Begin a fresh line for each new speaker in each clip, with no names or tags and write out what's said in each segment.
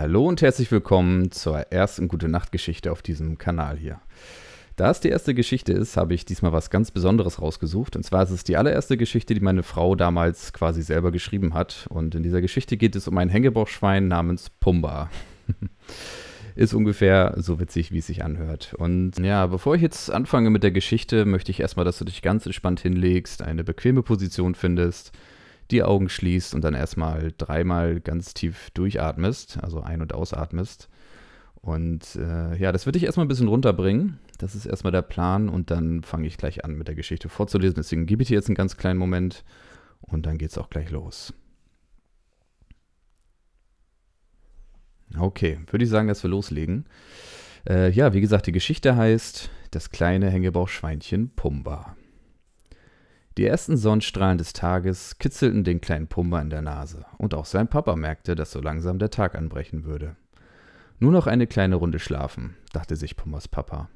Hallo und herzlich willkommen zur ersten Gute Nacht Geschichte auf diesem Kanal hier. Da es die erste Geschichte ist, habe ich diesmal was ganz Besonderes rausgesucht. Und zwar ist es die allererste Geschichte, die meine Frau damals quasi selber geschrieben hat. Und in dieser Geschichte geht es um ein Hängebauchschwein namens Pumba. ist ungefähr so witzig, wie es sich anhört. Und ja, bevor ich jetzt anfange mit der Geschichte, möchte ich erstmal, dass du dich ganz entspannt hinlegst, eine bequeme Position findest die Augen schließt und dann erstmal dreimal ganz tief durchatmest, also ein- und ausatmest. Und äh, ja, das würde ich erstmal ein bisschen runterbringen. Das ist erstmal der Plan und dann fange ich gleich an mit der Geschichte vorzulesen. Deswegen gebe ich dir jetzt einen ganz kleinen Moment und dann geht es auch gleich los. Okay, würde ich sagen, dass wir loslegen. Äh, ja, wie gesagt, die Geschichte heißt Das kleine Hängebauchschweinchen Pumba. Die ersten Sonnenstrahlen des Tages kitzelten den kleinen Pumba in der Nase, und auch sein Papa merkte, dass so langsam der Tag anbrechen würde. Nur noch eine kleine Runde schlafen, dachte sich Pumbas Papa.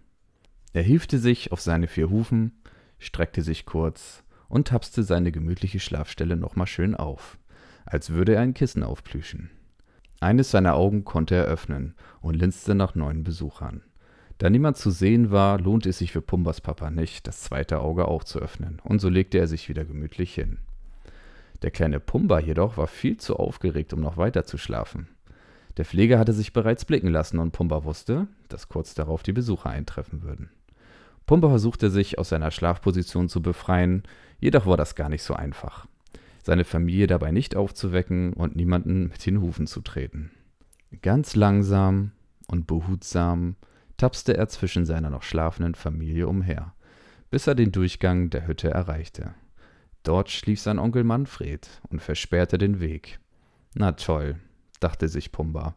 Er hiefte sich auf seine vier Hufen, streckte sich kurz und tapste seine gemütliche Schlafstelle nochmal schön auf, als würde er ein Kissen aufplüschen. Eines seiner Augen konnte er öffnen und linste nach neuen Besuchern. Da niemand zu sehen war, lohnte es sich für Pumbas Papa nicht, das zweite Auge auch zu öffnen, und so legte er sich wieder gemütlich hin. Der kleine Pumba jedoch war viel zu aufgeregt, um noch weiter zu schlafen. Der Pfleger hatte sich bereits blicken lassen und Pumba wusste, dass kurz darauf die Besucher eintreffen würden. Pumba versuchte sich aus seiner Schlafposition zu befreien, jedoch war das gar nicht so einfach. Seine Familie dabei nicht aufzuwecken und niemanden mit den Hufen zu treten. Ganz langsam und behutsam tapste er zwischen seiner noch schlafenden Familie umher, bis er den Durchgang der Hütte erreichte. Dort schlief sein Onkel Manfred und versperrte den Weg. Na toll, dachte sich Pumba,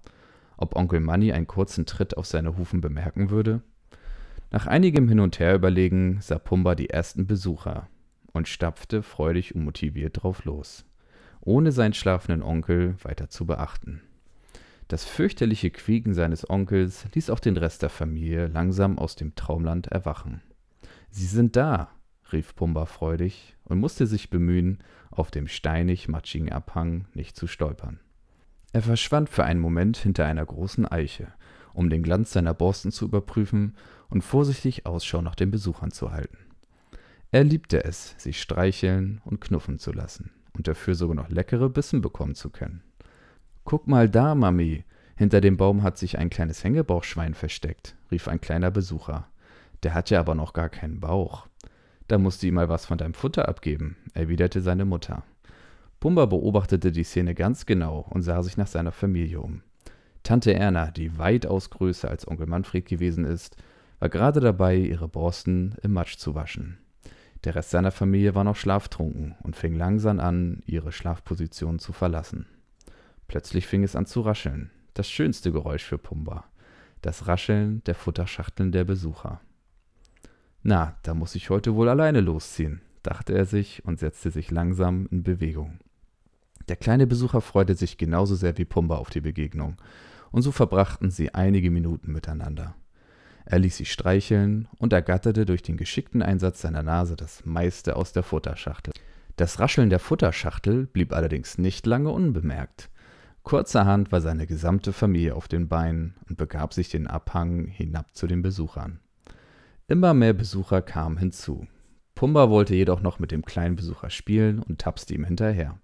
ob Onkel Manni einen kurzen Tritt auf seine Hufen bemerken würde. Nach einigem Hin und Her überlegen sah Pumba die ersten Besucher und stapfte freudig und motiviert drauf los, ohne seinen schlafenden Onkel weiter zu beachten. Das fürchterliche Quieken seines Onkels ließ auch den Rest der Familie langsam aus dem Traumland erwachen. Sie sind da, rief Pumba freudig und musste sich bemühen, auf dem steinig-matschigen Abhang nicht zu stolpern. Er verschwand für einen Moment hinter einer großen Eiche, um den Glanz seiner Borsten zu überprüfen und vorsichtig Ausschau nach den Besuchern zu halten. Er liebte es, sich streicheln und knuffen zu lassen und dafür sogar noch leckere Bissen bekommen zu können. Guck mal da, Mami. Hinter dem Baum hat sich ein kleines Hängebauchschwein versteckt, rief ein kleiner Besucher. Der hat ja aber noch gar keinen Bauch. Da musst du ihm mal was von deinem Futter abgeben, erwiderte seine Mutter. Pumba beobachtete die Szene ganz genau und sah sich nach seiner Familie um. Tante Erna, die weitaus größer als Onkel Manfred gewesen ist, war gerade dabei, ihre Borsten im Matsch zu waschen. Der Rest seiner Familie war noch schlaftrunken und fing langsam an, ihre Schlafposition zu verlassen. Plötzlich fing es an zu rascheln. Das schönste Geräusch für Pumba. Das Rascheln der Futterschachteln der Besucher. Na, da muss ich heute wohl alleine losziehen, dachte er sich und setzte sich langsam in Bewegung. Der kleine Besucher freute sich genauso sehr wie Pumba auf die Begegnung, und so verbrachten sie einige Minuten miteinander. Er ließ sie streicheln und ergatterte durch den geschickten Einsatz seiner Nase das meiste aus der Futterschachtel. Das Rascheln der Futterschachtel blieb allerdings nicht lange unbemerkt. Kurzerhand war seine gesamte Familie auf den Beinen und begab sich den Abhang hinab zu den Besuchern. Immer mehr Besucher kamen hinzu. Pumba wollte jedoch noch mit dem kleinen Besucher spielen und tapste ihm hinterher.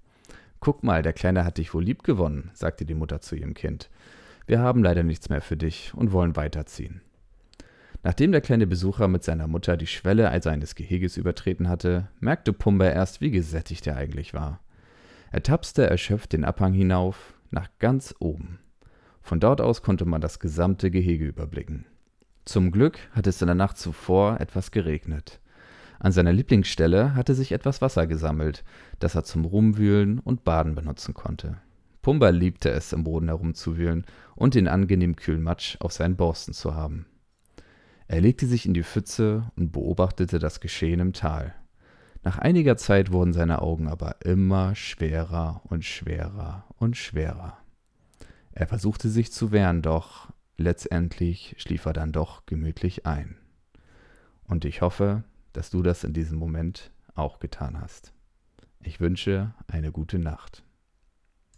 Guck mal, der Kleine hat dich wohl lieb gewonnen, sagte die Mutter zu ihrem Kind. Wir haben leider nichts mehr für dich und wollen weiterziehen. Nachdem der kleine Besucher mit seiner Mutter die Schwelle seines Geheges übertreten hatte, merkte Pumba erst, wie gesättigt er eigentlich war. Er tapste erschöpft den Abhang hinauf, nach ganz oben. Von dort aus konnte man das gesamte Gehege überblicken. Zum Glück hatte es in der Nacht zuvor etwas geregnet. An seiner Lieblingsstelle hatte sich etwas Wasser gesammelt, das er zum Rumwühlen und Baden benutzen konnte. Pumba liebte es, im Boden herumzuwühlen und den angenehm kühlen Matsch auf seinen Borsten zu haben. Er legte sich in die Pfütze und beobachtete das Geschehen im Tal. Nach einiger Zeit wurden seine Augen aber immer schwerer und schwerer und schwerer. Er versuchte sich zu wehren, doch letztendlich schlief er dann doch gemütlich ein. Und ich hoffe, dass du das in diesem Moment auch getan hast. Ich wünsche eine gute Nacht.